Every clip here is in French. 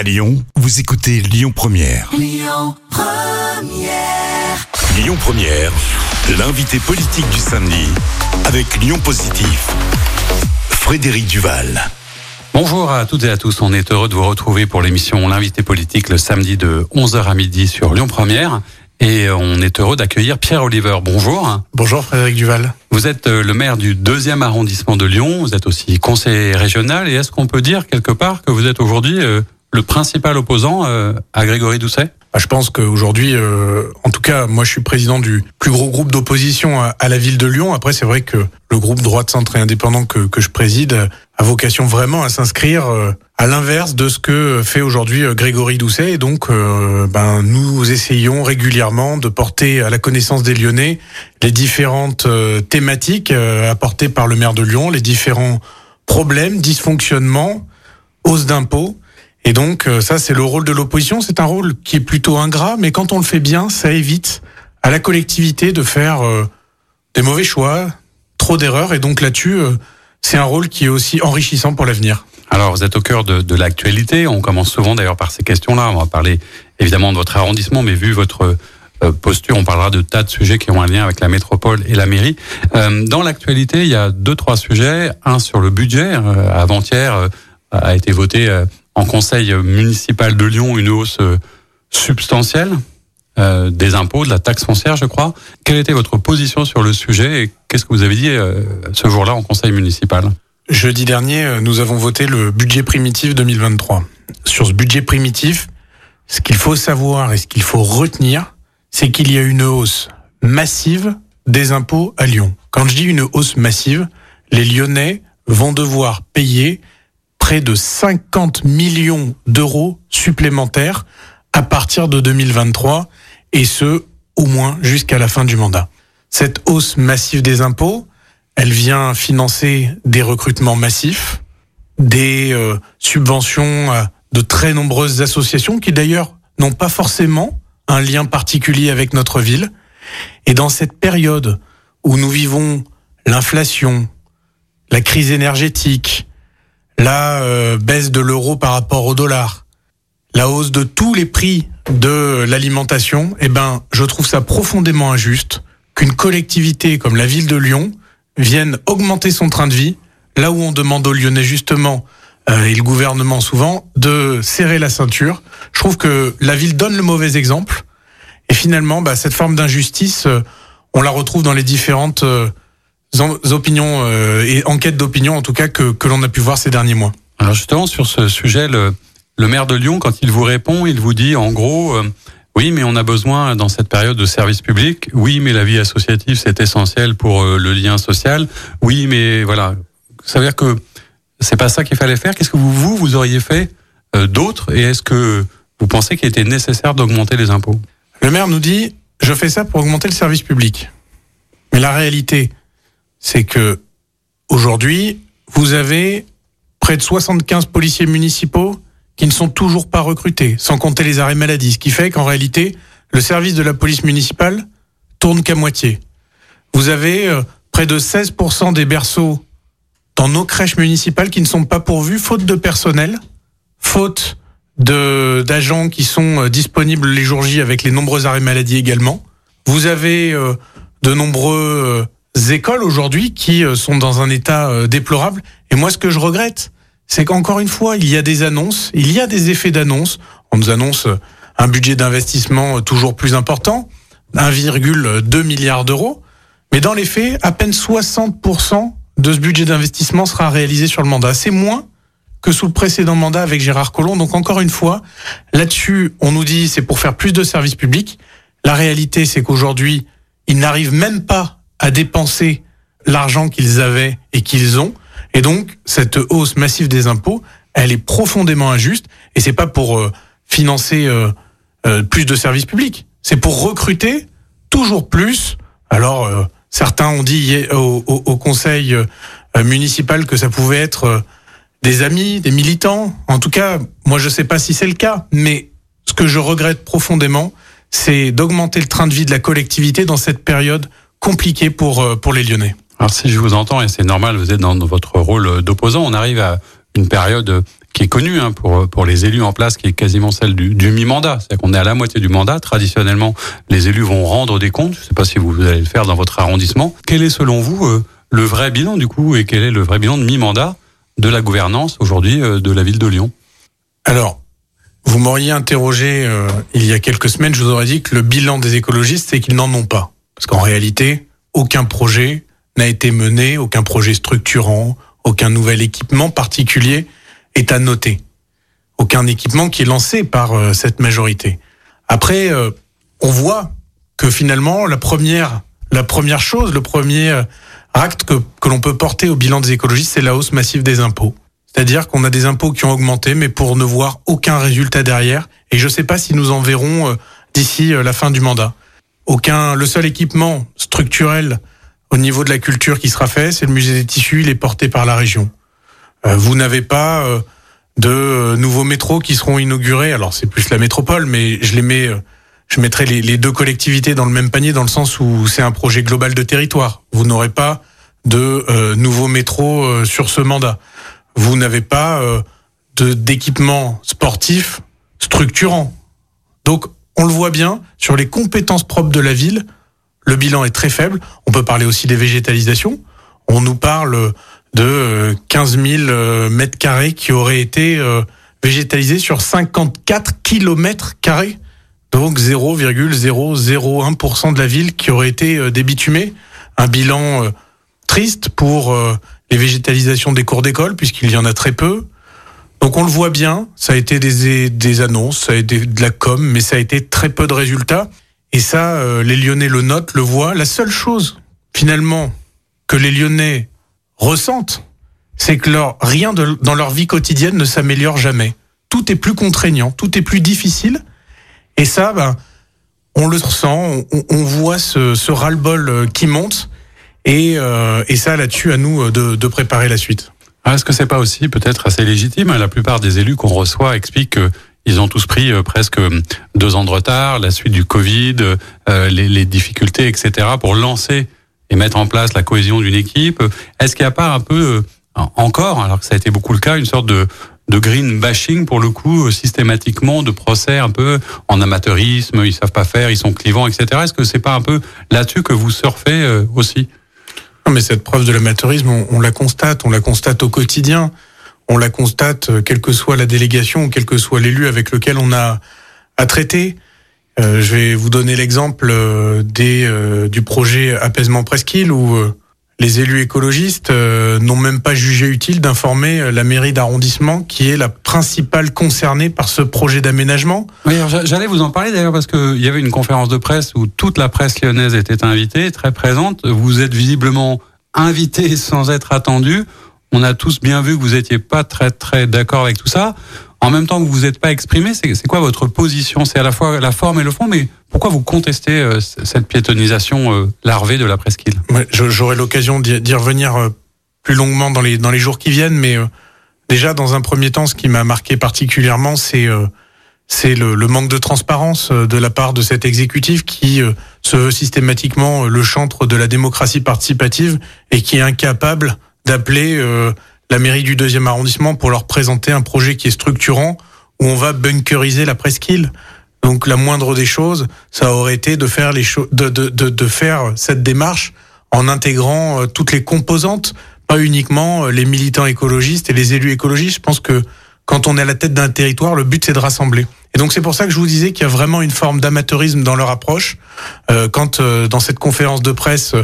À Lyon, vous écoutez Lyon Première. Lyon Première, l'invité politique du samedi avec Lyon Positif. Frédéric Duval. Bonjour à toutes et à tous. On est heureux de vous retrouver pour l'émission L'invité politique le samedi de 11h à midi sur Lyon Première. Et on est heureux d'accueillir Pierre Oliver. Bonjour. Bonjour Frédéric Duval. Vous êtes euh, le maire du deuxième arrondissement de Lyon. Vous êtes aussi conseiller régional. Et est-ce qu'on peut dire quelque part que vous êtes aujourd'hui euh, le principal opposant euh, à Grégory Doucet? Bah, Je pense qu'aujourd'hui, euh, en tout cas, moi je suis président du plus gros groupe d'opposition à, à la ville de Lyon. Après, c'est vrai que le groupe droite centre et indépendant que, que je préside a vocation vraiment à s'inscrire euh, à l'inverse de ce que fait aujourd'hui euh, Grégory Doucet. Et donc, euh, ben, nous essayons régulièrement de porter à la connaissance des Lyonnais les différentes thématiques apportées par le maire de Lyon, les différents problèmes, dysfonctionnements, hausse d'impôts. Et donc, euh, ça, c'est le rôle de l'opposition. C'est un rôle qui est plutôt ingrat, mais quand on le fait bien, ça évite à la collectivité de faire euh, des mauvais choix, trop d'erreurs. Et donc là-dessus, euh, c'est un rôle qui est aussi enrichissant pour l'avenir. Alors, vous êtes au cœur de, de l'actualité. On commence souvent d'ailleurs par ces questions-là. On va parler évidemment de votre arrondissement, mais vu votre posture, on parlera de tas de sujets qui ont un lien avec la métropole et la mairie. Dans l'actualité, il y a deux, trois sujets. Un sur le budget. Avant-hier a été voté en conseil municipal de Lyon une hausse euh, substantielle euh, des impôts, de la taxe foncière, je crois. Quelle était votre position sur le sujet et qu'est-ce que vous avez dit euh, ce jour-là en conseil municipal? Jeudi dernier, nous avons voté le budget primitif 2023. Sur ce budget primitif, ce qu'il faut savoir et ce qu'il faut retenir, c'est qu'il y a une hausse massive des impôts à Lyon. Quand je dis une hausse massive, les Lyonnais vont devoir payer de 50 millions d'euros supplémentaires à partir de 2023 et ce, au moins jusqu'à la fin du mandat. Cette hausse massive des impôts, elle vient financer des recrutements massifs, des euh, subventions à de très nombreuses associations qui d'ailleurs n'ont pas forcément un lien particulier avec notre ville. Et dans cette période où nous vivons l'inflation, la crise énergétique, la euh, baisse de l'euro par rapport au dollar, la hausse de tous les prix de l'alimentation, eh ben, je trouve ça profondément injuste qu'une collectivité comme la ville de Lyon vienne augmenter son train de vie, là où on demande aux Lyonnais justement, euh, et le gouvernement souvent, de serrer la ceinture. Je trouve que la ville donne le mauvais exemple, et finalement, bah, cette forme d'injustice, euh, on la retrouve dans les différentes euh, opinions euh, et enquêtes d'opinion, en tout cas, que, que l'on a pu voir ces derniers mois. Alors justement, sur ce sujet, le, le maire de Lyon, quand il vous répond, il vous dit en gros, euh, oui, mais on a besoin dans cette période de services publics. Oui, mais la vie associative, c'est essentiel pour euh, le lien social. Oui, mais voilà. Ça veut dire que c'est pas ça qu'il fallait faire. Qu'est-ce que vous, vous, vous auriez fait euh, d'autre? Et est-ce que vous pensez qu'il était nécessaire d'augmenter les impôts? Le maire nous dit je fais ça pour augmenter le service public. Mais la réalité, c'est que aujourd'hui, vous avez près de 75 policiers municipaux qui ne sont toujours pas recrutés, sans compter les arrêts maladie, ce qui fait qu'en réalité, le service de la police municipale tourne qu'à moitié. Vous avez euh, près de 16% des berceaux dans nos crèches municipales qui ne sont pas pourvus, faute de personnel, faute de d'agents qui sont euh, disponibles les jours J avec les nombreux arrêts maladie également. Vous avez euh, de nombreuses écoles aujourd'hui qui euh, sont dans un état euh, déplorable. Et moi, ce que je regrette, c'est qu'encore une fois, il y a des annonces, il y a des effets d'annonce. On nous annonce euh, un budget d'investissement toujours plus important, 1,2 milliard d'euros. Mais dans les faits, à peine 60% de ce budget d'investissement sera réalisé sur le mandat. C'est moins que sous le précédent mandat avec Gérard Collomb. Donc encore une fois, là-dessus, on nous dit c'est pour faire plus de services publics. La réalité, c'est qu'aujourd'hui, ils n'arrivent même pas à dépenser l'argent qu'ils avaient et qu'ils ont. Et donc, cette hausse massive des impôts, elle est profondément injuste. Et c'est pas pour euh, financer euh, euh, plus de services publics. C'est pour recruter toujours plus. Alors, euh, certains ont dit au, au- au conseil euh, municipal que ça pouvait être euh, des amis, des militants. En tout cas, moi, je sais pas si c'est le cas, mais ce que je regrette profondément, c'est d'augmenter le train de vie de la collectivité dans cette période compliquée pour, euh, pour les Lyonnais. Alors si je vous entends, et c'est normal, vous êtes dans votre rôle d'opposant, on arrive à une période qui qui est connue hein, pour pour les élus en place, qui est quasiment celle du, du mi-mandat. C'est-à-dire qu'on est à la moitié du mandat. Traditionnellement, les élus vont rendre des comptes. Je ne sais pas si vous allez le faire dans votre arrondissement. Quel est selon vous euh, le vrai bilan du coup et quel est le vrai bilan de mi-mandat de la gouvernance aujourd'hui euh, de la ville de Lyon? Alors, vous m'auriez interrogé euh, il y a quelques semaines, je vous aurais dit que le bilan des écologistes, c'est qu'ils n'en ont pas. Parce qu'en réalité, aucun projet n'a été mené, aucun projet structurant, aucun nouvel équipement particulier est à noter. Aucun équipement qui est lancé par euh, cette majorité. Après, euh, on voit que finalement, la première, la première chose, le premier acte que, que l'on peut porter au bilan des écologistes, c'est la hausse massive des impôts. C'est-à-dire qu'on a des impôts qui ont augmenté, mais pour ne voir aucun résultat derrière. Et je ne sais pas si nous en verrons euh, d'ici la fin du mandat. Aucun, le seul équipement structurel au niveau de la culture qui sera fait, c'est le musée des tissus, il est porté par la région. Euh, vous n'avez pas euh, de nouveaux métros qui seront inaugurés. Alors c'est plus la métropole, mais je les mets, je mettrai les, deux collectivités dans le même panier dans le sens où c'est un projet global de territoire. Vous n'aurez pas de euh, nouveaux métros euh, sur ce mandat. Vous n'avez pas euh, d'équipement sportif structurant. Donc on le voit bien sur les compétences propres de la ville le bilan est très faible. On peut parler aussi des végétalisations. On nous parle de 15 000 mètres carrés qui auraient été végétalisés sur 54 kilomètres carrés. Donc 0,001% de la ville qui aurait été débitumée. Un bilan triste pour les végétalisations des cours d'école, puisqu'il y en a très peu. Donc on le voit bien, ça a été des, des annonces, ça a été de la com, mais ça a été très peu de résultats. Et ça, euh, les Lyonnais le notent, le voient. La seule chose, finalement, que les Lyonnais ressentent, c'est que leur, rien de, dans leur vie quotidienne ne s'améliore jamais. Tout est plus contraignant, tout est plus difficile. Et ça, ben, on le ressent, on, on voit ce, ce ras-le-bol qui monte. Et, euh, et ça, là-dessus, à nous de, de préparer la suite. Est-ce que c'est pas aussi peut-être assez légitime? La plupart des élus qu'on reçoit expliquent que ils ont tous pris euh, presque deux ans de retard, la suite du Covid, euh, les, les, difficultés, etc., pour lancer et mettre en place la cohésion d'une équipe. Est-ce qu'il n'y a pas un peu, euh, encore, alors que ça a été beaucoup le cas, une sorte de, de green bashing pour le coup, euh, systématiquement, de procès un peu en amateurisme, ils savent pas faire, ils sont clivants, etc. Est-ce que c'est pas un peu là-dessus que vous surfez euh, aussi? Mais cette preuve de l'amateurisme, on, on la constate, on la constate au quotidien on la constate, quelle que soit la délégation, quel que soit l'élu avec lequel on a à traiter. Euh, je vais vous donner l'exemple des euh, du projet apaisement presqu'île où euh, les élus écologistes n'ont même pas jugé utile d'informer la mairie d'arrondissement qui est la principale concernée par ce projet d'aménagement. J'allais vous en parler d'ailleurs parce qu'il y avait une conférence de presse où toute la presse lyonnaise était invitée, très présente. Vous êtes visiblement invité sans être attendu on a tous bien vu que vous n'étiez pas très très d'accord avec tout ça. En même temps que vous vous êtes pas exprimé, c'est quoi votre position? C'est à la fois la forme et le fond, mais pourquoi vous contestez euh, cette piétonisation euh, larvée de la presqu'île? J'aurai l'occasion d'y revenir euh, plus longuement dans les dans les jours qui viennent, mais déjà dans un premier temps, ce qui m'a marqué particulièrement, c'est le, le, manque de transparence de la part de cet exécutif qui se veut systématiquement le chantre de la démocratie participative et qui est incapable d'appeler la mairie du deuxième arrondissement pour leur présenter un projet qui est structurant où on va bunkeriser la presqu'île. Donc la moindre des choses, ça aurait été de faire les de, de, de, de, faire cette démarche en intégrant euh, toutes les composantes, pas uniquement euh, les militants écologistes et les élus écologistes. Je pense que quand on est à la tête d'un territoire, le but c'est de rassembler. Et donc c'est pour ça que je vous disais qu'il y a vraiment une forme d'amateurisme dans leur approche. Euh, quand euh, dans cette conférence de presse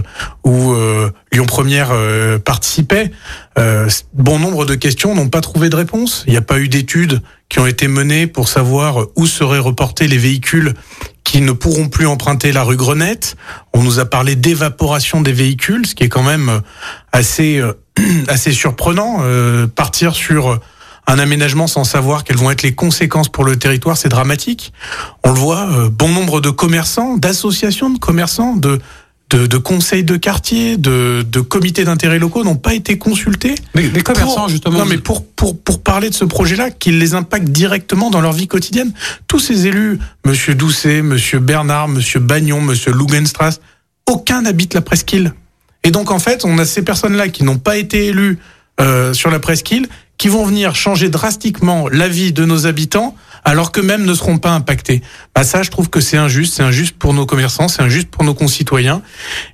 où euh, Lyon Première euh, participait, euh, bon nombre de questions n'ont pas trouvé de réponse. Il n'y a pas eu d'études qui ont été menées pour savoir où seraient reportés les véhicules qui ne pourront plus emprunter la rue Grenette. On nous a parlé d'évaporation des véhicules, ce qui est quand même assez assez surprenant. partir sur un aménagement sans savoir quelles vont être les conséquences pour le territoire, c'est dramatique. On le voit, euh, bon nombre de commerçants, d'associations de commerçants, de de, de conseils de quartier, de, de comités d'intérêt locaux n'ont pas été consultés. Les commerçants, pour, justement. Non, mais pour, pour, pour parler de ce projet-là, qui les impacte directement dans leur vie quotidienne. Tous ces élus, Monsieur Doucet, Monsieur Bernard, Monsieur Bagnon, Monsieur Lugenstrass, aucun n'habite la presqu'île. Et donc, en fait, on a ces personnes-là qui n'ont pas été élues euh, sur la presqu'île qui vont venir changer drastiquement la vie de nos habitants alors qu'eux-mêmes ne seront pas impactés. Bah ça, je trouve que c'est injuste. C'est injuste pour nos commerçants, c'est injuste pour nos concitoyens.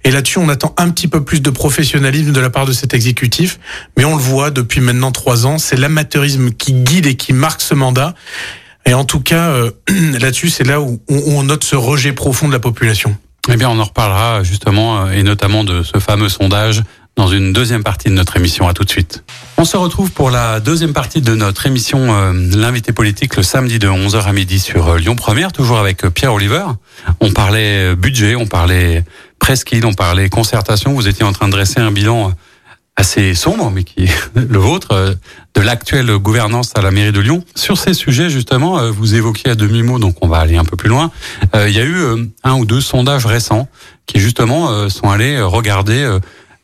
Et là-dessus, on attend un petit peu plus de professionnalisme de la part de cet exécutif. Mais on le voit depuis maintenant trois ans, c'est l'amateurisme qui guide et qui marque ce mandat. Et en tout cas, euh, là-dessus, c'est là où on note ce rejet profond de la population. Eh bien, on en reparlera justement, euh, et notamment de ce fameux sondage dans une deuxième partie de notre émission. À tout de suite. On se retrouve pour la deuxième partie de notre émission euh, L'invité politique le samedi de 11h à midi sur euh, Lyon Première, toujours avec euh, Pierre Oliver. On parlait budget, on parlait presqu'île, on parlait concertation. Vous étiez en train de dresser un bilan assez sombre, mais qui est le vôtre, de l'actuelle gouvernance à la mairie de Lyon. Sur ces sujets, justement, vous évoquiez à demi-mot, donc on va aller un peu plus loin. Il y a eu un ou deux sondages récents qui, justement, sont allés regarder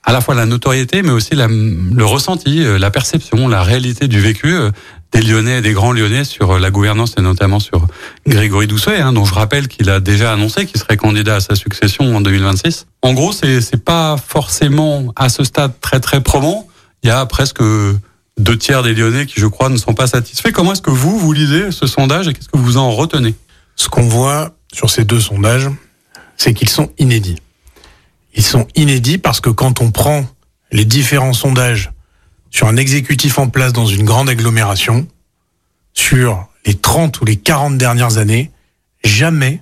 à la fois la notoriété, mais aussi le ressenti, euh, la perception, la réalité du vécu euh, des Lyonnais, des grands Lyonnais sur euh, la gouvernance et notamment sur Grégory Doucet, hein, dont je rappelle qu'il a déjà annoncé qu'il serait candidat à sa succession en 2026. En gros, c'est c'est pas forcément à ce stade très très probant. Il y a presque deux tiers des Lyonnais qui, je crois, ne sont pas satisfaits. Comment est-ce que vous vous lisez ce sondage et qu'est-ce que vous en retenez? Ce qu'on voit sur ces deux sondages, c'est qu'ils sont inédits. Ils sont inédits parce que quand on prend les différents sondages sur un exécutif en place dans une grande agglomération, sur les 30 ou les 40 dernières années, jamais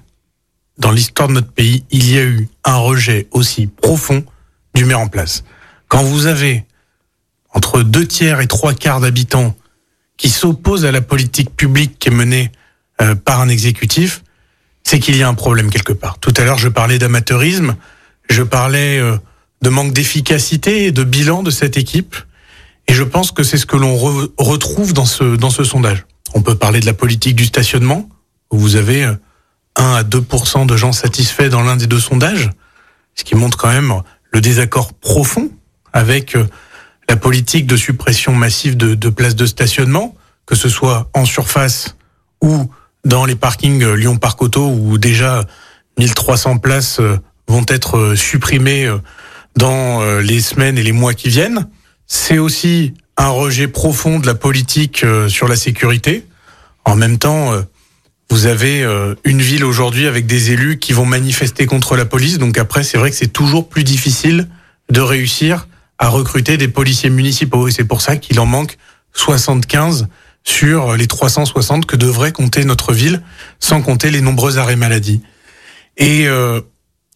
dans l'histoire de notre pays, il y a eu un rejet aussi profond du maire en place. Quand vous avez entre deux tiers et trois quarts d'habitants qui s'opposent à la politique publique qui est menée euh, par un exécutif, c'est qu'il y a un problème quelque part. Tout à l'heure, je parlais d'amateurisme. Je parlais euh, de manque d'efficacité et de bilan de cette équipe. Et je pense que c'est ce que l'on retrouve dans ce, dans ce sondage. On peut parler de la politique du stationnement, où vous avez 1 euh, à 2% de gens satisfaits dans l'un des deux sondages, ce qui montre quand même le désaccord profond avec euh, la politique de suppression massive de, de places de stationnement, que ce soit en surface ou dans les parkings Lyon-Parc Auto, où déjà 1300 places vont être euh, supprimés euh, dans euh, les semaines et les mois qui viennent. C'est aussi un rejet profond de la politique sur la sécurité. En même temps, vous avez une ville aujourd'hui avec des élus qui vont manifester contre la police. Donc après, c'est vrai que c'est toujours plus difficile de réussir à recruter des policiers municipaux. Et c'est pour ça qu'il en manque 75 sur les 360 que devrait compter notre ville, sans compter les nombreux arrêts maladie. Et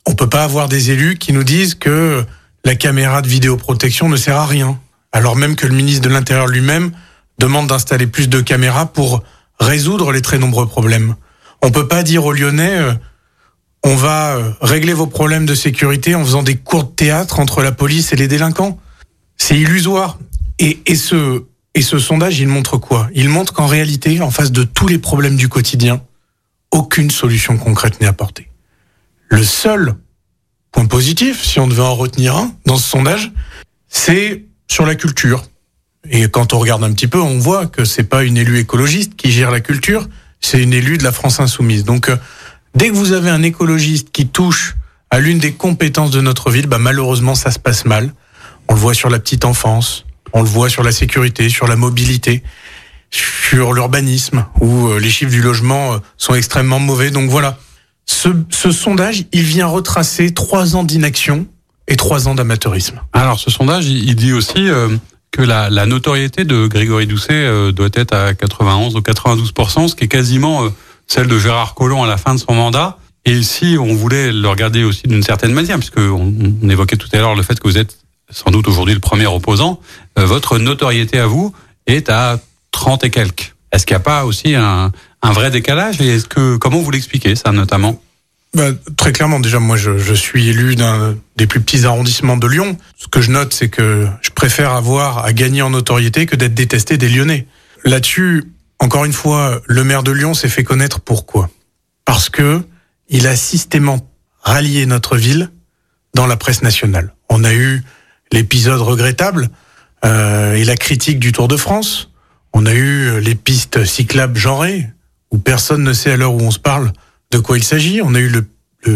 on peut pas avoir des élus qui nous disent que la caméra de vidéoprotection ne sert à rien, alors même que le ministre de l'Intérieur lui-même demande d'installer plus de caméras pour résoudre les très nombreux problèmes. On peut pas dire aux Lyonnais euh, on va euh, régler vos problèmes de sécurité en faisant des cours de théâtre entre la police et les délinquants. C'est illusoire. Et, et, ce, et ce sondage, il montre quoi? Il montre qu'en réalité, en face de tous les problèmes du quotidien, aucune solution concrète n'est apportée. Le seul point positif, si on devait en retenir un dans ce sondage, c'est sur la culture. Et quand on regarde un petit peu, on voit que c'est pas une élue écologiste qui gère la culture, c'est une élue de la France insoumise. Donc, euh, dès que vous avez un écologiste qui touche à l'une des compétences de notre ville, bah, malheureusement, ça se passe mal. On le voit sur la petite enfance, on le voit sur la sécurité, sur la mobilité, sur l'urbanisme, où euh, les chiffres du logement euh, sont extrêmement mauvais. Donc voilà, ce, sondage, il vient retracer trois ans d'inaction et trois ans d'amateurisme. Alors, ce sondage, il dit aussi euh, que la, notoriété de Grégory Doucet euh, doit être à 91 ou 92% ce qui est quasiment euh, celle de Gérard Collomb à la fin de son mandat. Et si on voulait le regarder aussi d'une certaine manière, puisque on, évoquait tout à l'heure le fait que vous êtes sans doute aujourd'hui le premier opposant, votre notoriété à vous est à 30 et quelques. Est-ce qu'il n'y a pas aussi un, un vrai décalage Et est-ce que comment vous l'expliquez ça notamment? Bah, très clairement, déjà, moi, je, je suis élu d'un des plus petits arrondissements de Lyon. Ce que je note, c'est que je préfère avoir à gagner en notoriété que d'être détesté des Lyonnais. Là-dessus, encore une fois, le maire de Lyon s'est fait connaître pourquoi? Parce que il a systématiquement rallié notre ville dans la presse nationale. On a eu l'épisode regrettable euh, et la critique du Tour de France. On a eu les pistes cyclables genrées où personne ne sait à l'heure où on se parle de quoi il s'agit. On a eu le,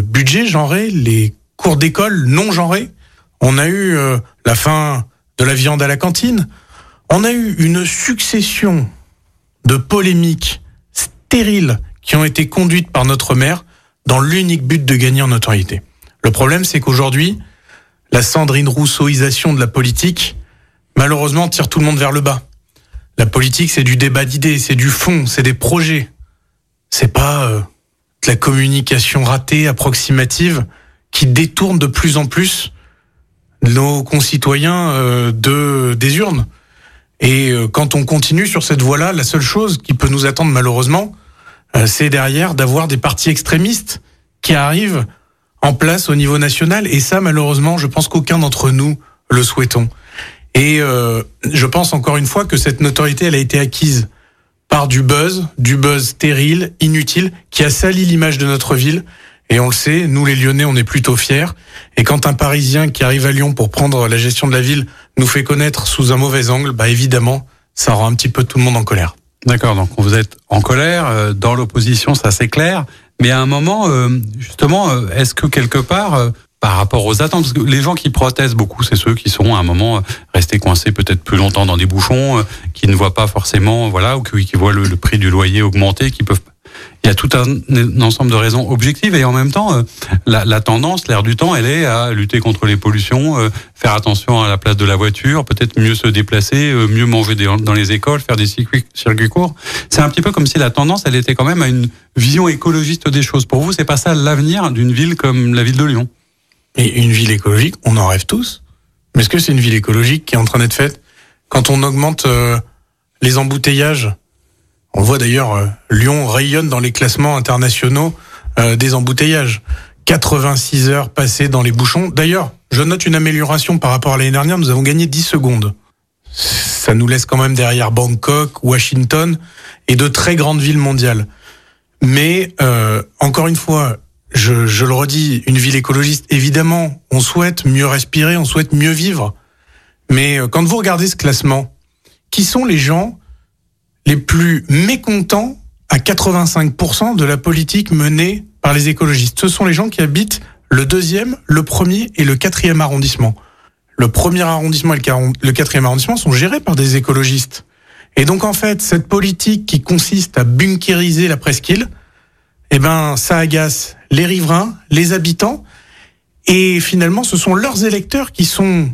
budget genré, les cours d'école non genrés. On a eu euh, la fin de la viande à la cantine. On a eu une succession de polémiques stériles qui ont été conduites par notre maire dans l'unique but de gagner en notoriété. Le problème, c'est qu'aujourd'hui, la Sandrine Rousseauisation de la politique, malheureusement, tire tout le monde vers le bas. La politique, c'est du débat d'idées, c'est du fond, c'est des projets. C'est pas euh, de la communication ratée, approximative, qui détourne de plus en plus nos concitoyens euh, de des urnes. Et euh, quand on continue sur cette voie-là, la seule chose qui peut nous attendre malheureusement, c'est derrière d'avoir des partis extrémistes qui arrivent en place au niveau national. Et ça, malheureusement, je pense qu'aucun d'entre nous le souhaitons. Et je pense encore une fois que cette notoriété, elle a été acquise par du buzz, du buzz stérile, inutile, qui a sali l'image de notre ville. Et on le sait, nous les Lyonnais, on est plutôt fiers. Et quand un Parisien qui arrive à Lyon pour prendre la gestion de la ville nous fait connaître sous un mauvais angle, bah évidemment, ça rend un petit peu tout le monde en colère. D'accord, donc vous êtes en colère, euh, dans l'opposition, ça c'est clair. Mais à un moment, euh, justement, euh, est-ce que quelque part, par rapport aux attentes, parce que les gens qui protestent beaucoup, c'est ceux qui sont à un moment restés coincés peut-être plus longtemps dans des bouchons, qui ne voient pas forcément, voilà, ou qui, voient le, le prix du loyer augmenter, qui peuvent il y a tout un, ensemble de raisons objectives et en même temps, euh, la, la tendance, l'air du temps, elle est à lutter contre les pollutions, euh, faire attention à la place de la voiture, peut-être mieux se déplacer, euh, mieux manger dans les écoles, faire des circuits, circuits courts. C'est un petit peu comme si la tendance, elle était quand même à une vision écologiste des choses. Pour vous, c'est pas ça l'avenir d'une ville comme la ville de Lyon? Et une ville écologique, on en rêve tous. Mais est-ce que c'est une ville écologique qui est en train d'être faite? Quand on augmente les embouteillages on voit d'ailleurs euh, Lyon rayonne dans les classements internationaux euh, des embouteillages. 86 heures passées dans les bouchons. D'ailleurs, je note une amélioration par rapport à l'année dernière. Nous avons gagné 10 secondes. Ça nous laisse quand même derrière Bangkok, Washington et de très grandes villes mondiales. Mais euh, encore une fois, je, je, le redis, une ville écologiste, évidemment, on souhaite mieux respirer, on souhaite mieux vivre. Mais quand vous regardez ce classement, qui sont les gens les plus mécontents à 85% de la politique menée par les écologistes? Ce sont les gens qui habitent le deuxième, le premier et le quatrième arrondissement. Le premier arrondissement et le quatrième arrondissement sont gérés par des écologistes. Et donc en fait, cette politique qui consiste à bunkériser la presqu'île, eh ben, ça agace les riverains, les habitants, et finalement, ce sont leurs électeurs qui sont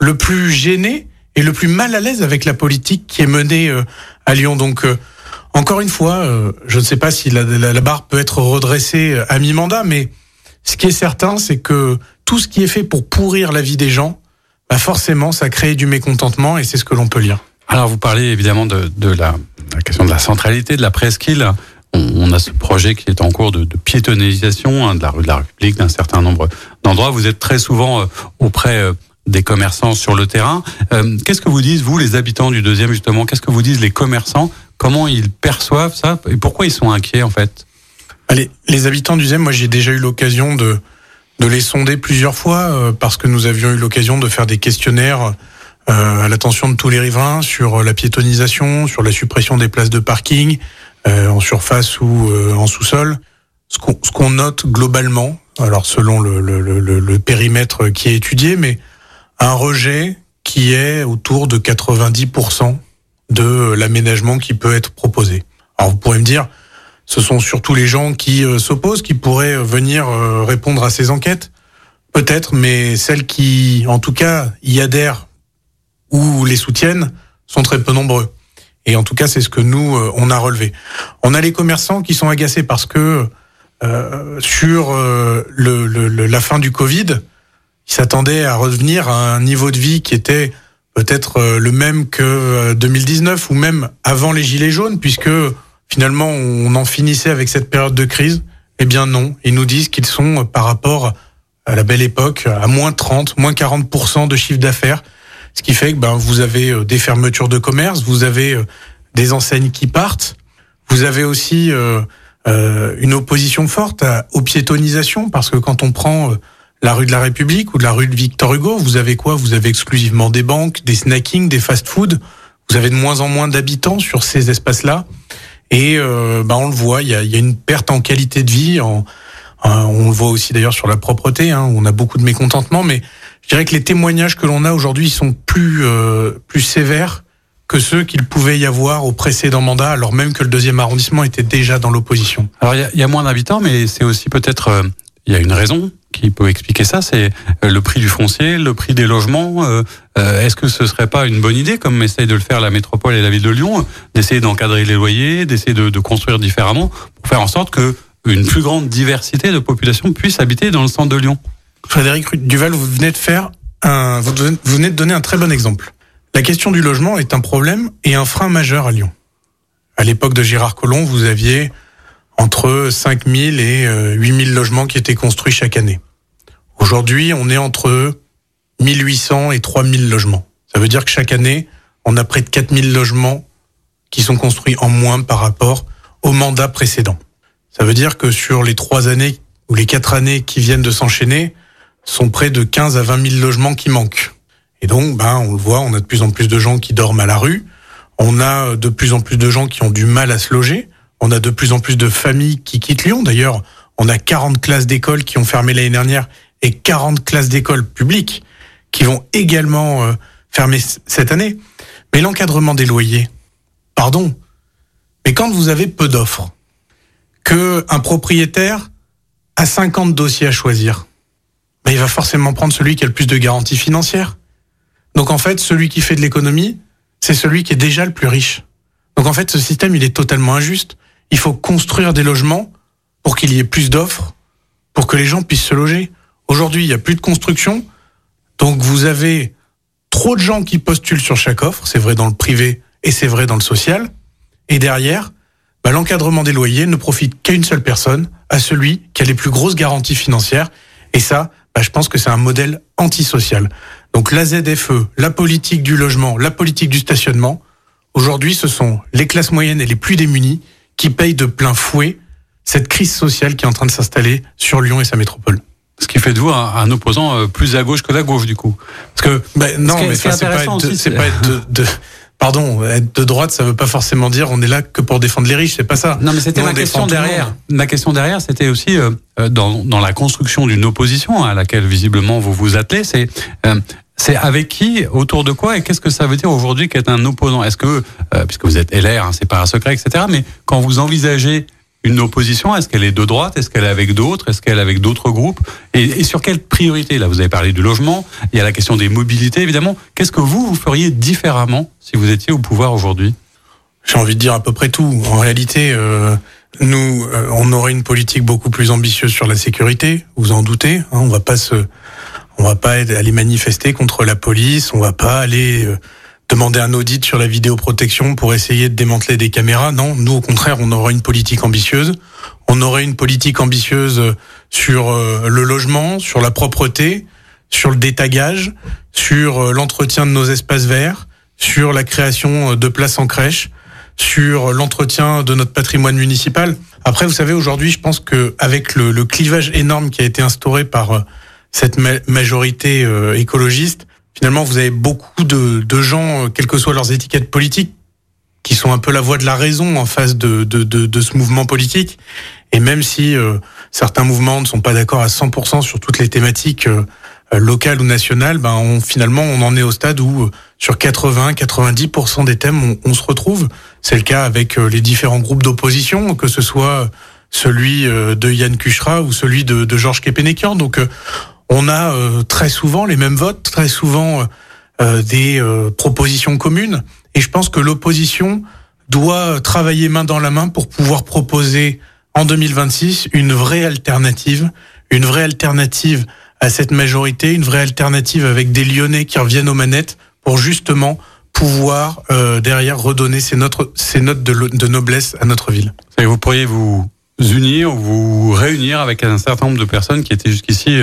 le plus gênés et le plus mal à l'aise avec la politique qui est menée euh, à Lyon. Donc, euh, encore une fois, euh, je ne sais pas si la, barre peut être redressée à mi-mandat, mais ce qui est certain, c'est que tout ce qui est fait pour pourrir la vie des gens, bah forcément, ça crée du mécontentement et c'est ce que l'on peut lire. Alors, vous parlez évidemment de, la, question de la centralité de la presqu'île. On, on, a ce projet qui est en cours de, de piétonnisation hein, de la rue de la République, d'un certain nombre d'endroits. Vous êtes très souvent euh, auprès des commerçants sur le terrain. Euh, qu'est-ce que vous disent, vous, les habitants du deuxième, justement? Qu'est-ce que vous disent les commerçants? Comment ils perçoivent ça? Et pourquoi ils sont inquiets, en fait? Allez, les habitants du deuxième, moi, j'ai déjà eu l'occasion de, de les sonder plusieurs fois euh, parce que nous avions eu l'occasion de faire des questionnaires euh, à l'attention de tous les riverains sur la piétonisation, sur la suppression des places de parking euh, en surface ou euh, en sous-sol. Ce qu'on qu note globalement, alors selon le, le, périmètre qui est étudié, mais un rejet qui est autour de 90% de l'aménagement qui peut être proposé. Alors vous pourrez me dire, ce sont surtout les gens qui euh, s'opposent qui pourraient venir euh, répondre à ces enquêtes? Peut-être, mais celles qui, en tout cas, y adhèrent ou les soutiennent sont très peu nombreux. Et en tout cas, c'est ce que nous, euh, on a relevé. On a les commerçants qui sont agacés parce que euh, sur le, la fin du Covid, ils s'attendaient à revenir à un niveau de vie qui était peut-être euh, le même que 2019 euh, ou même avant les gilets jaunes, puisque finalement on en finissait avec cette période de crise. Eh bien non, ils nous disent qu'ils sont euh, par rapport à la belle époque à moins 30, moins 40% de chiffre d'affaires, ce qui fait que ben vous avez des fermetures de commerce, vous avez des enseignes qui partent, vous avez aussi euh, une opposition forte à, aux piétonisations, parce que quand on prend la rue de la République ou de la rue de Victor Hugo, vous avez quoi? Vous avez exclusivement des banques, des snackings, des fast-food. Vous avez de moins en moins d'habitants sur ces espaces-là. Et euh, bah on le voit, il y a, y a, une perte en qualité de vie. En, on le voit aussi d'ailleurs sur la propreté. Hein, on a beaucoup de mécontentement, mais je dirais que les témoignages que l'on a aujourd'hui sont plus euh, plus sévères que ceux qu'il pouvait y avoir au précédent mandat, alors même que le deuxième arrondissement était déjà dans l'opposition. Alors il y, a moins d'habitants, mais c'est aussi peut-être euh, il y a une raison qui peut expliquer ça, c'est euh, le prix du foncier, le prix des logements. Euh, est-ce que ce serait pas une bonne idée, comme essaye de le faire la métropole et la ville de Lyon, d'essayer d'encadrer les loyers, d'essayer de, de, construire différemment, pour faire en sorte que une plus grande diversité de population puisse habiter dans le centre de Lyon? Frédéric Duval, vous venez de faire un, vous venez de donner un très bon exemple. La question du logement est un problème et un frein majeur à Lyon. À l'époque de Gérard Collomb, vous aviez entre 5000 et 8000 euh, logements qui étaient construits chaque année. Aujourd'hui, on est entre 1800 et 3000 logements. Ça veut dire que chaque année, on a près de 4000 logements qui sont construits en moins par rapport au mandat précédent. Ça veut dire que sur les trois années ou les quatre années qui viennent de s'enchaîner, sont près de 15 à 20 000 logements qui manquent. Et donc, ben, on le voit, on a de plus en plus de gens qui dorment à la rue. On a de plus en plus de gens qui ont du mal à se loger. On a de plus en plus de familles qui quittent Lyon. D'ailleurs, on a 40 classes d'école qui ont fermé l'année dernière et 40 classes d'école publiques qui vont également euh, fermer cette année. Mais l'encadrement des loyers, pardon, mais quand vous avez peu d'offres, que un propriétaire a 50 dossiers à choisir, il va forcément prendre celui qui a le plus de garanties financières. Donc en fait, celui qui fait de l'économie, c'est celui qui est déjà le plus riche. Donc en fait, ce système, il est totalement injuste. Il faut construire des logements pour qu'il y ait plus d'offres, pour que les gens puissent se loger. Aujourd'hui, il n'y a plus de construction. Donc vous avez trop de gens qui postulent sur chaque offre, c'est vrai dans le privé et c'est vrai dans le social. Et derrière, bah, l'encadrement des loyers ne profite qu'à une seule personne, à celui qui a les plus grosses garanties financières. Et ça, bah, je pense que c'est un modèle antisocial. Donc la ZFE, la politique du logement, la politique du stationnement, aujourd'hui ce sont les classes moyennes et les plus démunies qui payent de plein fouet cette crise sociale qui est en train de s'installer sur Lyon et sa métropole. Ce qui fait de vous un, opposant euh, plus à gauche que la gauche du coup. Parce que ben, non, mais c'est pas être, c'est pas être de, pardon, être de droite, ça veut pas forcément dire on est là que pour défendre les riches, c'est pas ça. Non, mais c'était ma question derrière. Ma question derrière, c'était aussi euh, euh, dans, dans la construction d'une opposition à laquelle visiblement vous vous attelez, c'est euh, c'est avec qui, autour de quoi, et qu'est-ce que ça veut dire aujourd'hui qu'être un opposant? Est-ce que, puisque vous êtes LR, hein, c'est pas un secret, etc. Mais quand vous envisagez une opposition? Est-ce qu'elle est de droite? Est-ce qu'elle est avec d'autres? Est-ce qu'elle est avec d'autres groupes? Et, sur quelle priorité? Là, vous avez parlé du logement. Il y a la question des mobilités, évidemment. Qu'est-ce que vous, vous feriez différemment si vous étiez au pouvoir aujourd'hui? J'ai envie de dire à peu près tout. En réalité, euh, nous, euh, on aurait une politique beaucoup plus ambitieuse sur la sécurité. Vous en doutez. Hein, on va pas se, on va pas aller manifester contre la police. On va pas aller euh, demander un audit sur la vidéoprotection pour essayer de démanteler des caméras. Non, nous au contraire, on aurait une politique ambitieuse. On aurait une politique ambitieuse sur euh, le logement, sur la propreté, sur le détagage, sur euh, l'entretien de nos espaces verts, sur la création euh, de places en crèche, sur l'entretien de notre patrimoine municipal. Après, vous savez, aujourd'hui, je pense que avec le, clivage énorme qui a été instauré par cette majorité écologiste, finalement, vous avez beaucoup de, de, gens, euh, quelles que soient leurs étiquettes politiques, qui sont un peu la voix de la raison en face de, de, de, de ce mouvement politique. Et même si euh, certains mouvements ne sont pas d'accord à 100% sur toutes les thématiques euh, locales ou nationales, ben on, finalement, on en est au stade où sur 80-90% des thèmes, on, on, se retrouve. C'est le cas avec les différents groupes d'opposition, que ce soit celui de Yann Kuchra ou celui de, de Georges Kepenekian. Donc on a euh, très souvent les mêmes votes, très souvent euh, euh, des propositions communes. Et je pense que l'opposition doit travailler main dans la main pour pouvoir proposer en 2026 une vraie alternative, une vraie alternative à cette majorité, une vraie alternative avec des Lyonnais qui reviennent aux manettes pour justement pouvoir derrière redonner ces notes, ces notes de, noblesse à notre ville. Vous pourriez vous unir, vous réunir avec un certain nombre de personnes qui étaient jusqu'ici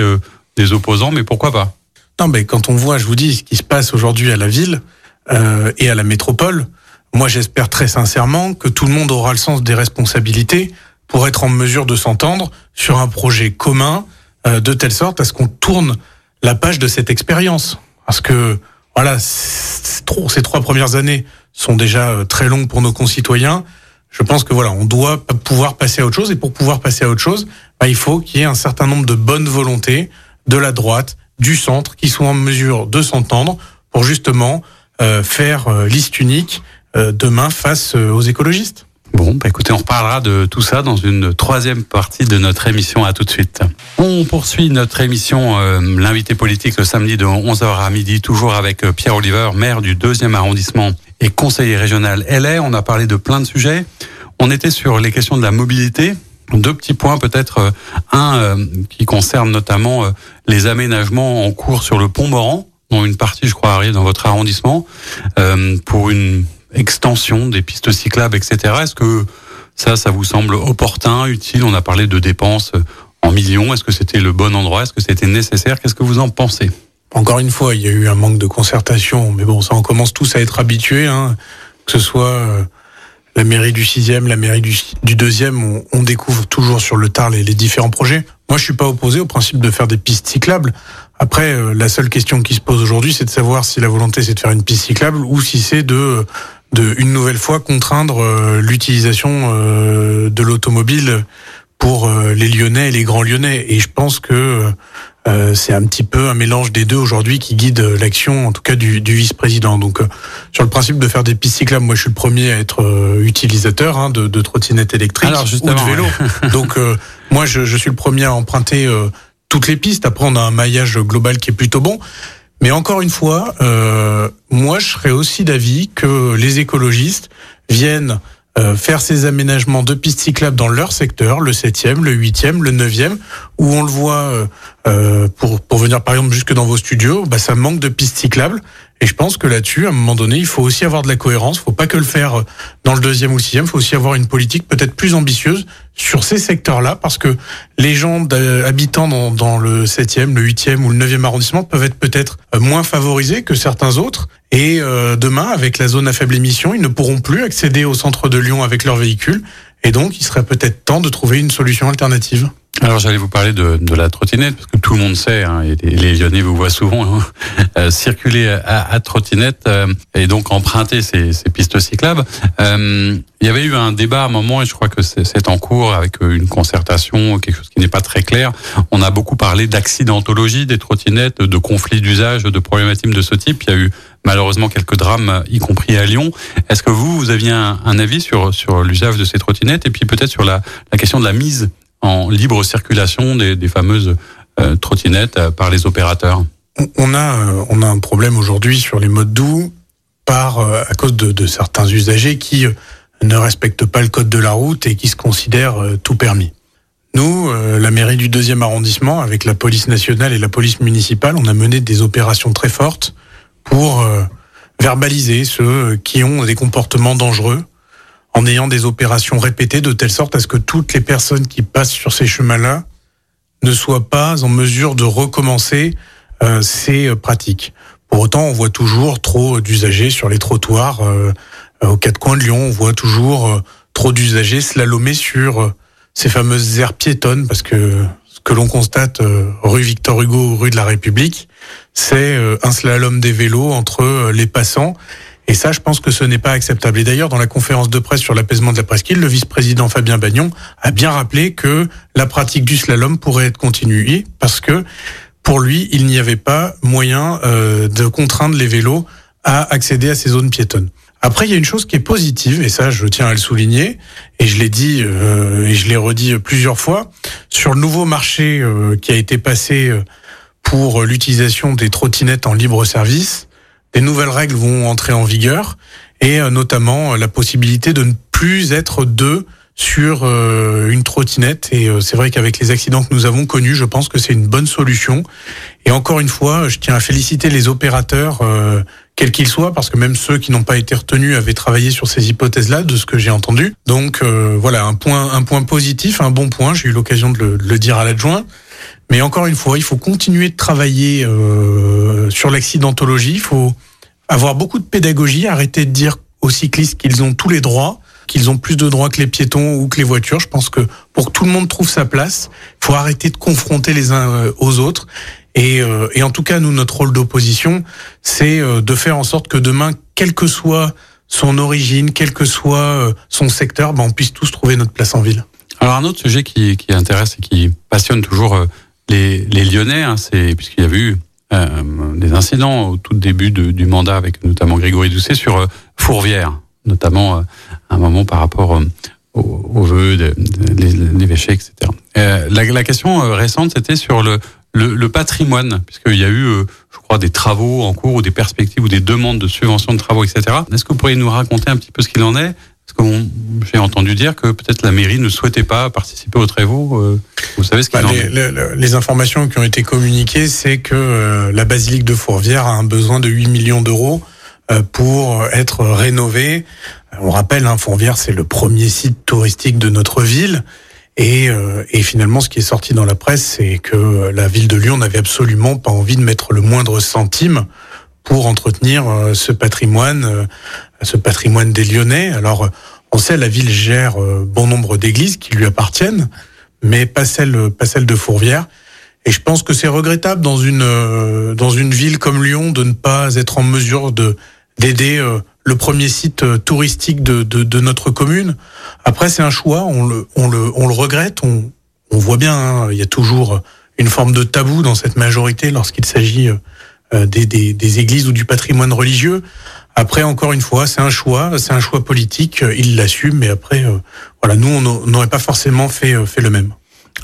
des opposants, mais pourquoi pas Non, mais quand on voit, je vous dis, ce qui se passe aujourd'hui à la ville euh, et à la métropole, moi j'espère très sincèrement que tout le monde aura le sens des responsabilités pour être en mesure de s'entendre sur un projet commun euh, de telle sorte à ce qu'on tourne la page de cette expérience. Parce que voilà, trop, ces trois premières années sont déjà euh, très longues pour nos concitoyens. Je pense que voilà, on doit pouvoir passer à autre chose et pour pouvoir passer à autre chose, bah, il faut qu'il y ait un certain nombre de bonnes volontés, de la droite, du centre, qui sont en mesure de s'entendre pour justement faire liste unique demain face aux écologistes. Bon, bah écoutez, on reparlera de tout ça dans une troisième partie de notre émission. À tout de suite. On poursuit notre émission, euh, l'invité politique, le samedi de 11h à midi, toujours avec euh, Pierre Oliver, maire du deuxième arrondissement et conseiller régional LA. On a parlé de plein de sujets. On était sur les questions de la mobilité. Deux petits points peut-être. Euh, un qui concerne notamment les aménagements en cours sur le pont Moran, dont une partie, je crois, arrive dans votre arrondissement, pour une extension des pistes cyclables, etc. Est-ce que ça, ça vous semble opportun, utile? On a parlé de dépenses en millions. Est-ce que c'était le bon endroit? Est-ce que c'était nécessaire? Qu'est-ce que vous en pensez? Encore une fois, il y a eu un manque de concertation, mais bon, ça, on commence tous à être habitués, hein, que ce soit euh, la mairie du 6e, la mairie du, du 2e, on, découvre toujours sur le tard les, les, différents projets. Moi, je suis pas opposé au principe de faire des pistes cyclables. Après, euh, la seule question qui se pose aujourd'hui, c'est de savoir si la volonté c'est de faire une piste cyclable ou si c'est de de une nouvelle fois contraindre euh, l'utilisation euh, de l'automobile pour euh, les Lyonnais et les grands Lyonnais. Et je pense que c'est un petit peu un mélange des deux aujourd'hui qui guide l'action, en tout cas du, du vice-président. Donc, sur le principe de faire des pistes cyclables, moi, je suis le premier à être utilisateur hein, de, de trottinettes électriques ou de vélo. Donc, moi, je, je, suis le premier à emprunter toutes les pistes. Après, on a un maillage global qui est plutôt bon. Mais encore une fois, euh, moi, je serais aussi d'avis que les écologistes viennent euh, faire ces aménagements de pistes cyclables dans leur secteur, le 7e, le 8e, le 9e, où on le voit, euh, euh, pour, pour venir par exemple jusque dans vos studios, bah, ça manque de pistes cyclables. Et je pense que là-dessus, à un moment donné, il faut aussi avoir de la cohérence. Il faut pas que le faire euh, dans le deuxième ou le sixième. Il faut aussi avoir une politique peut-être plus ambitieuse sur ces secteurs-là, parce que les gens habitant dans, le septième, le huitième ou le neuvième arrondissement peuvent être peut-être moins favorisés que certains autres. Et euh, demain, avec la zone à faible émission, ils ne pourront plus accéder au centre de Lyon avec leur véhicule. Et donc, il serait peut-être temps de trouver une solution alternative. Alors j'allais vous parler de, de, la trottinette parce que tout le monde sait hein, et les, Lyonnais vous voient souvent hein, euh, circuler à, à trottinette euh, et donc emprunter ces, ces pistes cyclables. Euh, il y avait eu un débat à un moment et je crois que c'est en cours avec une concertation, quelque chose qui n'est pas très clair. On a beaucoup parlé d'accidentologie des trottinettes, de conflits d'usage, de problématiques de ce type. Il y a eu malheureusement quelques drames, y compris à Lyon. Est-ce que vous, vous aviez un, un avis sur sur l'usage de ces trottinettes? Et puis peut-être sur la, la question de la mise en libre circulation des, des fameuses euh, trottinettes euh, par les opérateurs on a, euh, on a un problème aujourd'hui sur les modes doux par, à cause de, de, certains usagers qui ne respectent pas le code de la route et qui se considèrent tout permis. Nous, la mairie du deuxième arrondissement, avec la police nationale et la police municipale, on a mené des opérations très fortes pour verbaliser ceux qui ont des comportements dangereux, en ayant des opérations répétées de telle sorte à ce que toutes les personnes qui passent sur ces chemins-là ne soient pas en mesure de recommencer euh, ces euh, pratiques. Pour autant, on voit toujours trop d'usagers sur les trottoirs euh, aux quatre coins de Lyon. On voit toujours trop d'usagers slalomer sur ces fameuses aires piétonnes parce que ce que l'on constate rue Victor Hugo, rue de la République, c'est un slalom des vélos entre les passants et ça, je pense que ce n'est pas acceptable. Et d'ailleurs, dans la conférence de presse sur l'apaisement de la presqu'île, le vice-président Fabien Bagnon a bien rappelé que la pratique du slalom pourrait être continuée parce que pour lui, il n'y avait pas moyen euh, de contraindre les vélos à accéder à ces zones piétonnes. Après, il y a une chose qui est positive, et ça, je tiens à le souligner, et je l'ai dit euh, et je l'ai redit plusieurs fois, sur le nouveau marché euh, qui a été passé pour l'utilisation des trottinettes en libre service, des nouvelles règles vont entrer en vigueur et euh, notamment euh, la possibilité de ne plus être deux sur euh, une trottinette et c'est vrai qu'avec les accidents que nous avons connus, je pense que c'est une bonne solution. Et encore une fois, je tiens à féliciter les opérateurs, quels qu'ils soient, parce que même ceux qui n'ont pas été retenus avaient travaillé sur ces hypothèses-là, de ce que j'ai entendu. Donc voilà, un point, un point positif, un bon point. J'ai eu l'occasion de de le dire à l'adjoint. Mais encore une fois, il faut continuer de travailler euh, sur l'accidentologie. Il faut avoir beaucoup de pédagogie, arrêter de dire aux cyclistes qu'ils ont tous les droits, qu'ils ont plus de droits que les piétons ou que les voitures. Je pense que pour que tout le monde trouve sa place, il faut arrêter de confronter les uns euh, aux autres. Et, euh, et en tout cas, nous, notre rôle d'opposition, c'est de faire en sorte que demain, quelle que soit son origine, quel que soit son secteur, ben, on puisse tous trouver notre place en ville. Alors un autre sujet qui, qui intéresse et qui passionne toujours les, les Lyonnais, hein, c'est puisqu'il y a eu des incidents au tout début du mandat avec notamment Grégory Doucet sur Fourvière, notamment à un moment par rapport aux, vœux de, l'évêché, etc. La, la, question récente, c'était sur le, le, le patrimoine, puisqu'il y a eu, je crois, des travaux en cours ou des perspectives ou des demandes de subventions de travaux, etc. Est-ce que vous pourriez nous raconter un petit peu ce qu'il en est parce que j'ai entendu dire que peut-être la mairie ne souhaitait pas participer aux travaux. Euh, vous savez ce qu'il bah, en les, est les, informations qui ont été communiquées, c'est que euh, la basilique de Fourvière a un besoin de 8 millions d'euros euh, pour être rénovée. On rappelle, hein, Fourvière, c'est le premier site touristique de notre ville. Et, et, finalement, ce qui est sorti dans la presse, c'est que la ville de Lyon n'avait absolument pas envie de mettre le moindre centime pour entretenir ce patrimoine ce patrimoine des Lyonnais. Alors, on sait la ville gère euh, bon nombre d'églises qui lui appartiennent, mais pas celle, pas celle de Fourvière. Et je pense que c'est regrettable dans une euh, dans une ville comme Lyon de ne pas être en mesure de d'aider euh, le premier site touristique de, de, de notre commune. Après, c'est un choix, on le on le on le regrette. On on voit bien, hein, il y a toujours une forme de tabou dans cette majorité lorsqu'il s'agit des, des, églises ou du patrimoine religieux. Après, encore une fois, c'est un choix, c'est un choix politique, euh, il l'assume, mais après, euh, voilà, nous, on n'aurait pas forcément fait, euh, le même.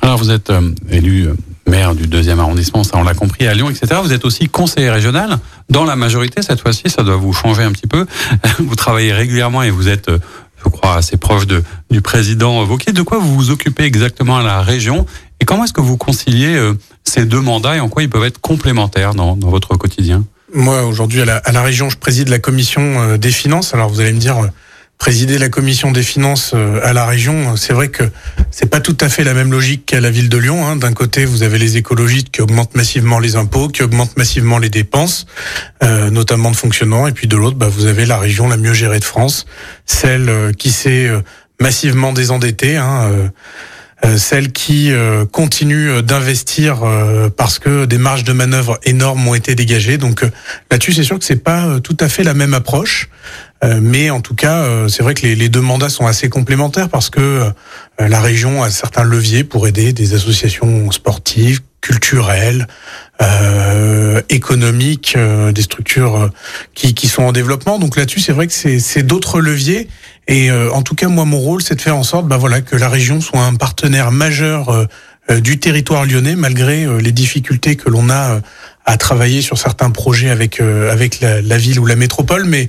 Alors, vous êtes élu maire du deuxième arrondissement, ça on l'a compris, à Lyon, etc. Vous êtes aussi conseiller régional. Dans la majorité, cette fois-ci, ça doit vous changer un petit peu. Vous travaillez régulièrement et vous êtes, je crois, assez proche du président Vauquier. De quoi vous vous occupez exactement à la région? Et comment est-ce que vous conciliez ces deux mandats et en quoi ils peuvent être complémentaires dans, dans votre quotidien moi, aujourd'hui, à la, à la, région, je préside la commission euh, des finances. Alors, vous allez me dire, euh, présider la commission des finances euh, à la région, c'est vrai que c'est pas tout à fait la même logique qu'à la ville de Lyon. Hein. D'un côté, vous avez les écologistes qui augmentent massivement les impôts, qui augmentent massivement les dépenses, notamment de fonctionnement, et puis de l'autre, bah, vous avez la région la mieux gérée de France, celle qui s'est massivement désendettée. Hein, euh, celle qui euh, continue d'investir euh, parce que des marges de manœuvre énormes ont été dégagées. Donc là-dessus, c'est sûr que c'est pas tout à fait la même approche. Mais en tout cas, c'est vrai que les, deux mandats sont assez complémentaires parce que la région a certains leviers pour aider des associations sportives, culturelles, économiques, des structures qui, qui sont en développement. Donc là-dessus, c'est vrai que c'est d'autres leviers et euh, en tout cas, moi, mon rôle, c'est de faire en sorte, bah voilà, que la région soit un partenaire majeur euh, euh, du territoire lyonnais, malgré les difficultés que l'on a à travailler sur certains projets avec avec la, la, ville ou la métropole. Mais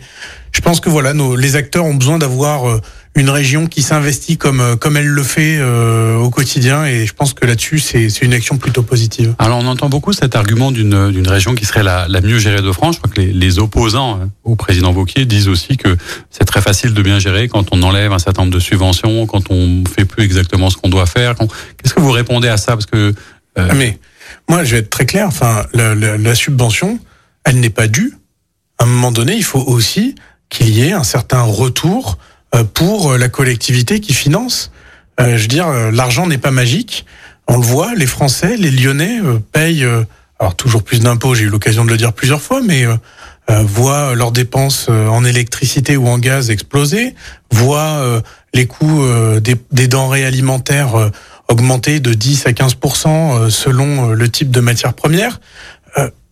je pense que voilà, nos, les acteurs ont besoin d'avoir une région qui s'investit comme euh, comme elle le fait euh, au quotidien et je pense que là-dessus c'est c'est une action plutôt positive. Alors on entend beaucoup cet argument d'une d'une région qui serait la, la mieux gérée de France. Je crois que les, les opposants euh, au président Wauquiez disent aussi que c'est très facile de bien gérer quand on enlève un certain nombre de subventions, quand on fait plus exactement ce qu'on doit faire. Qu'est-ce que vous répondez à ça? Parce que euh... mais moi je vais être très clair. Enfin la, la, la subvention elle n'est pas due. À un moment donné il faut aussi qu'il y ait un certain retour pour la collectivité qui finance. Euh, je veux dire, euh, l'argent n'est pas magique. On le voit, les Français, les Lyonnais payent, alors toujours plus d'impôts, j'ai eu l'occasion de le dire plusieurs fois, mais voient leurs dépenses en électricité ou en gaz exploser, voient les coûts des, des, denrées alimentaires augmenter de 10 à 15% selon le type de matière première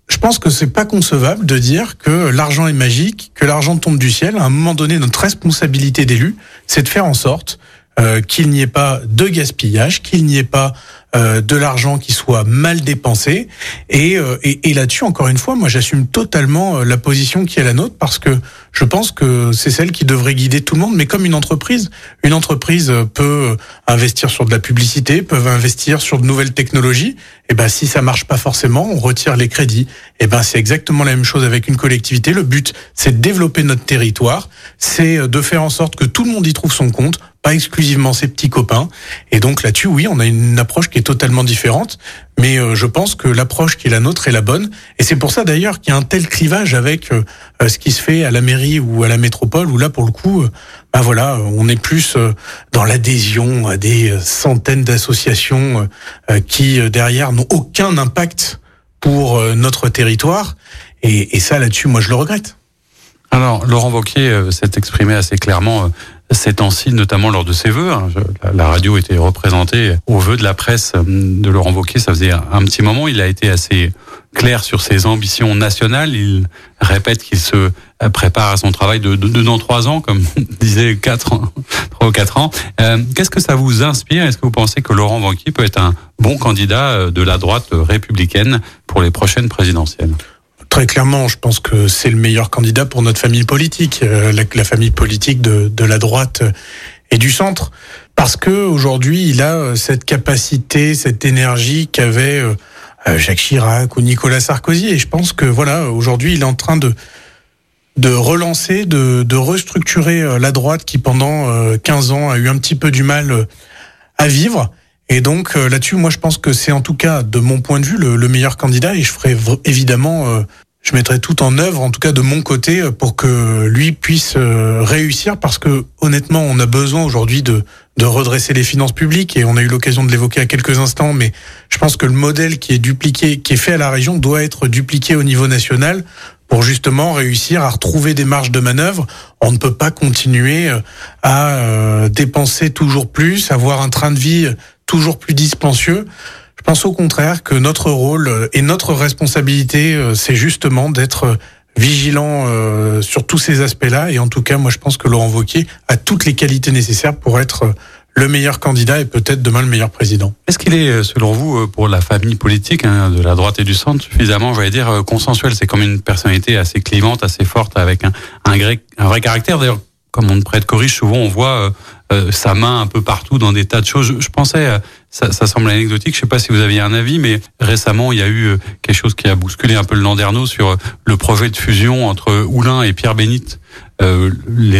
je pense que c'est pas concevable de dire que l'argent est magique, que l'argent tombe du ciel. À un moment donné, notre responsabilité d'élu, c'est de faire en sorte euh, qu'il n'y ait pas de gaspillage, qu'il n'y ait pas euh, de l'argent qui soit mal dépensé. Et, euh, et, et là-dessus, encore une fois, moi, j'assume totalement euh, la position qui est la nôtre parce que je pense que c'est celle qui devrait guider tout le monde. Mais comme une entreprise, une entreprise peut investir sur de la publicité, peut investir sur de nouvelles technologies. Et ben, si ça marche pas forcément, on retire les crédits. Et ben, c'est exactement la même chose avec une collectivité. Le but, c'est de développer notre territoire, c'est de faire en sorte que tout le monde y trouve son compte pas exclusivement ses petits copains. Et donc là-dessus, oui, on a une approche qui est totalement différente, mais euh, je pense que l'approche qui est la nôtre est la bonne. Et c'est pour ça d'ailleurs qu'il y a un tel clivage avec euh, euh, ce qui se fait à la mairie ou à la métropole, où là, pour le coup, ben voilà, on est plus dans l'adhésion à des centaines d'associations qui derrière n'ont aucun impact pour notre territoire. Et, et ça, là-dessus, moi, je le regrette. Alors, Laurent Wauquiez s'est exprimé assez clairement ces temps-ci, notamment lors de ses vœux. Hein. La radio était représentée aux vœux de la presse de Laurent Wauquiez. Ça faisait un petit moment. Il a été assez clair sur ses ambitions nationales. Il répète qu'il se prépare à son travail de, de, dans trois ans, comme disait quatre, trois ou quatre ans. Euh, qu'est-ce que ça vous inspire? Est-ce que vous pensez que Laurent Wauquiez peut être un bon candidat euh, de la droite républicaine pour les prochaines présidentielles? Très clairement, je pense que c'est le meilleur candidat pour notre famille politique, euh, la, famille politique de, de, la droite et du centre, parce que aujourd'hui, il a cette capacité, cette énergie qu'avait Jacques Chirac ou Nicolas Sarkozy. Et je pense que voilà, aujourd'hui, il est en train de de relancer, de, de restructurer euh, la droite qui pendant 15 euh, ans a eu un petit peu du mal euh, à vivre. Et donc là-dessus, moi je pense que c'est en tout cas, de mon point de vue, le, meilleur candidat. Et je ferai évidemment, je mettrai tout en œuvre, en tout cas de mon côté, pour que lui puisse réussir. Parce que honnêtement, on a besoin aujourd'hui de, de redresser les finances publiques. Et on a eu l'occasion de l'évoquer à quelques instants. Mais je pense que le modèle qui est dupliqué, qui est fait à la région, doit être dupliqué au niveau national pour justement réussir à retrouver des marges de manœuvre. On ne peut pas continuer euh, à euh, dépenser toujours plus, avoir un train de vie toujours plus dispensieux. Je pense au contraire que notre rôle euh, et notre responsabilité, c'est justement d'être vigilant sur tous ces aspects-là. Et en tout cas, moi, je pense que Laurent Wauquiez a toutes les qualités nécessaires pour être le meilleur candidat et peut-être demain le meilleur président. Est-ce qu'il est, euh, selon vous, euh, pour la famille politique hein, de la droite et du centre, suffisamment, j'allais dire, euh, consensuel? C'est comme une personnalité assez clivante, assez forte, avec un, un, un vrai caractère. D'ailleurs, comme on prête corrige, souvent on voit sa main un peu partout dans des tas de choses. Je, pensais, ça, ça, semble anecdotique, je sais pas si vous aviez un avis, mais récemment il y a eu quelque chose qui a bousculé un peu le Landerneau sur le projet de fusion entre Oulin et Pierre Bénite. Euh, les,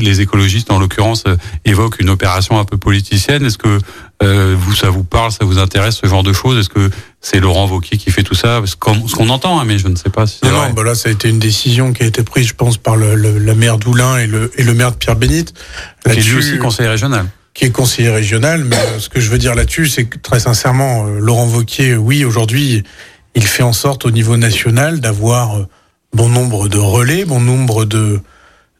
les écologistes, en l'occurrence, euh, évoquent une opération un peu politicienne. Est-ce que euh, vous, ça vous parle, ça vous intéresse, ce genre de choses? Est-ce que c'est Laurent Wauquiez qui fait tout ça? Ce qu'on entend, hein, mais je ne sais pas si Non, non bah là, ça a été une décision qui a été prise, je pense, par le, la maire d'Oulin et le, et le maire de Pierre-Bénite. Qui est lui aussi conseiller régional qui est conseiller régional, mais ce que je veux dire là-dessus, c'est que très sincèrement, Laurent Wauquiez, oui, aujourd'hui, il fait en sorte au niveau national d'avoir bon nombre de relais, bon nombre de,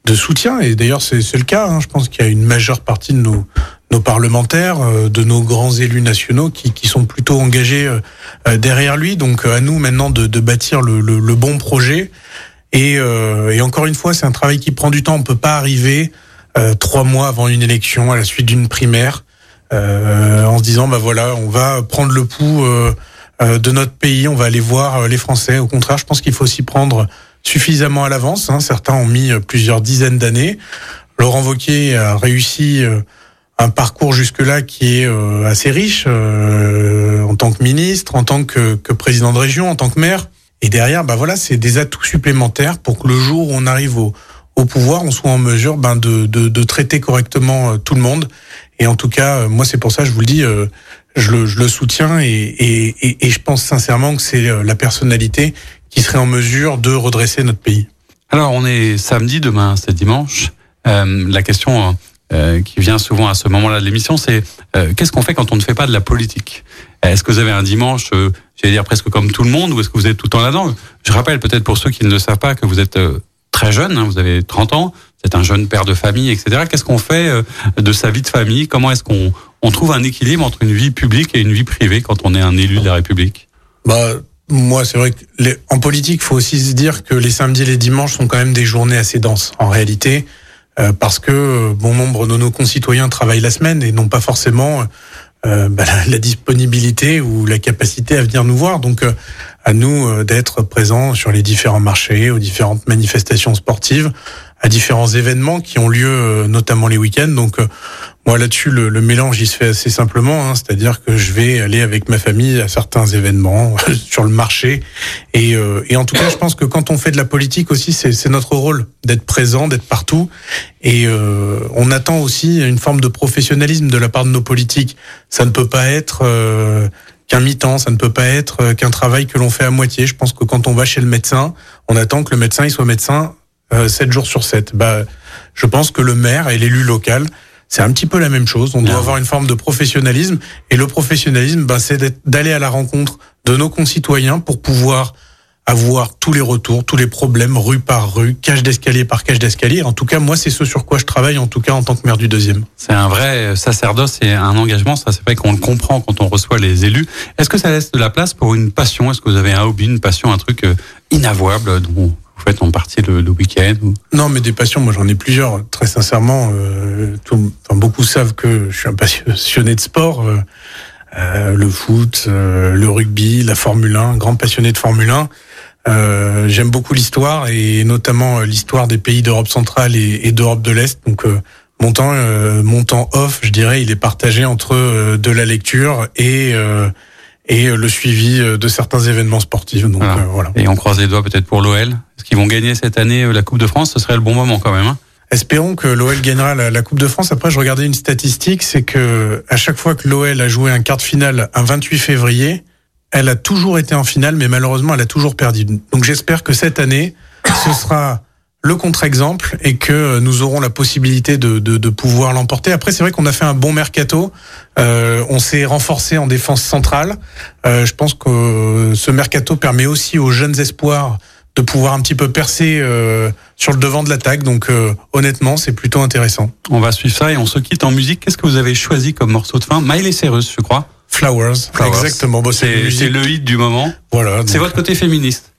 de soutien. Et d'ailleurs, c'est le cas. Hein. Je pense qu'il y a une majeure partie de nos, nos parlementaires, euh, de nos grands élus nationaux qui, qui sont plutôt engagés euh, euh, derrière lui. Donc à nous maintenant de, de bâtir le, le, le, bon projet. Et, et encore une fois, c'est un travail qui prend du temps. On peut pas arriver trois mois avant une élection, à la suite d'une primaire, en se disant bah voilà, on va prendre le pouls de notre pays, on va aller voir les Français. Au contraire, je pense qu'il faut aussi prendre suffisamment à l'avance. Hein. Certains ont mis euh, plusieurs dizaines d'années. Laurent Wauquiez a réussi euh, un parcours jusque-là qui est euh, assez riche en tant que ministre, en tant que, que, président de région, en tant que maire. Et derrière, bah voilà, c'est des atouts supplémentaires pour que le jour où on arrive au, au pouvoir, on soit en mesure ben, de, de, de traiter correctement tout le monde. Et en tout cas, moi, c'est pour ça, je vous le dis, je, le, je le soutiens et, et, et je pense sincèrement que c'est la personnalité qui serait en mesure de redresser notre pays. Alors, on est samedi, demain c'est dimanche. Euh, la question euh, qui vient souvent à ce moment-là de l'émission, c'est euh, qu'est-ce qu'on fait quand on ne fait pas de la politique? Est-ce que vous avez un dimanche, euh, j'allais dire presque comme tout le monde, ou est-ce que vous êtes tout le temps là-dedans? Je rappelle peut-être pour ceux qui ne le savent pas que vous êtes euh, très jeune, hein, vous avez 30 ans, êtes un jeune père de famille, etc. Qu'est-ce qu'on fait euh, de sa vie de famille? Comment est-ce qu'on on trouve un équilibre entre une vie publique et une vie privée quand on est un élu de la République? Bah, moi, c'est vrai que en politique, faut aussi se dire que les samedis et les dimanches sont quand même des journées assez denses, en réalité, euh, parce que euh, bon nombre de nos concitoyens travaillent la semaine et n'ont pas forcément euh, bah, la, disponibilité ou la capacité à venir nous voir. Donc, à nous d'être présents sur les différents marchés, aux différentes manifestations sportives, à différents événements qui ont lieu, notamment les week-ends. Donc, moi là-dessus, le, le, mélange il se fait assez simplement, hein, c'est-à-dire que je vais aller avec ma famille à certains événements sur le marché, et, euh, et, en tout cas, je pense que quand on fait de la politique aussi, c'est notre rôle d'être présent, d'être partout, et euh, on attend aussi une forme de professionnalisme de la part de nos politiques. Ça ne peut pas être euh, qu'un mi-temps, ça ne peut pas être euh, qu'un travail que l'on fait à moitié. Je pense que quand on va chez le médecin, on attend que le médecin il soit médecin euh, 7 jours sur 7. Bah, je pense que le maire et l'élu local c'est un petit peu la même chose. On doit avoir une forme de professionnalisme. Et le professionnalisme, ben, c'est d'aller à la rencontre de nos concitoyens pour pouvoir à voir tous les retours, tous les problèmes, rue par rue, cage d'escalier par cage d'escalier. En tout cas, moi, c'est ce sur quoi je travaille, en tout cas en tant que maire du deuxième. C'est un vrai sacerdoce et un engagement. Ça, c'est vrai qu'on le comprend quand on reçoit les élus. Est-ce que ça laisse de la place pour une passion? Est-ce que vous avez un hobby, une passion, un truc euh, inavouable dont vous faites en partie le, le week-end ou... Non, mais des passions, moi j'en ai plusieurs. Très sincèrement, euh, tout, enfin, beaucoup savent que je suis un passionné de sport. Euh, euh, le foot, euh, le rugby, la Formule 1, grand passionné de Formule 1. Euh, J'aime beaucoup l'histoire et notamment euh, l'histoire des pays d'Europe centrale et, et d'Europe de l'Est. Donc euh, mon temps, euh, mon temps off, je dirais, il est partagé entre euh, de la lecture et euh, et le suivi de certains événements sportifs. Donc Voilà. voilà. Et on croise les doigts peut-être pour l'OL. Est-ce qu'ils vont gagner cette année la Coupe de France? Ce serait le bon moment quand même. Hein Espérons que l'OL gagnera la, la Coupe de France. Après, je regardais une statistique, c'est que à chaque fois que l'OL a joué un quart de finale un 28 février, elle a toujours été en finale, mais malheureusement, elle a toujours perdu. Donc j'espère que cette année, ce sera le contre-exemple et que nous aurons la possibilité de pouvoir l'emporter. Après, c'est vrai qu'on a fait un bon mercato. Euh, on s'est renforcé en défense centrale. Euh, je pense que ce mercato permet aussi aux jeunes espoirs de pouvoir un petit peu percer euh, sur le devant de l'attaque. Donc euh, honnêtement, c'est plutôt intéressant. on va suivre ça et on se quitte en musique. Qu'est-ce que vous avez choisi comme morceau de fin? Miley Cyrus, je crois. Flowers, Flowers. exactement. Bon, c'est le hit du moment. Voilà. C'est votre côté féministe.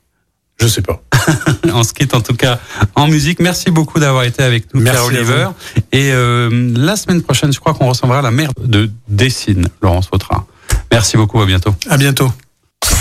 Je sais pas. on se quitte en tout cas en musique. Merci beaucoup d'avoir été avec nous, Merci Pierre Oliver. Et euh, la semaine prochaine, je crois qu'on recevra la mère de Dessine, Laurence Vautrin. Merci beaucoup, à bientôt. À bientôt.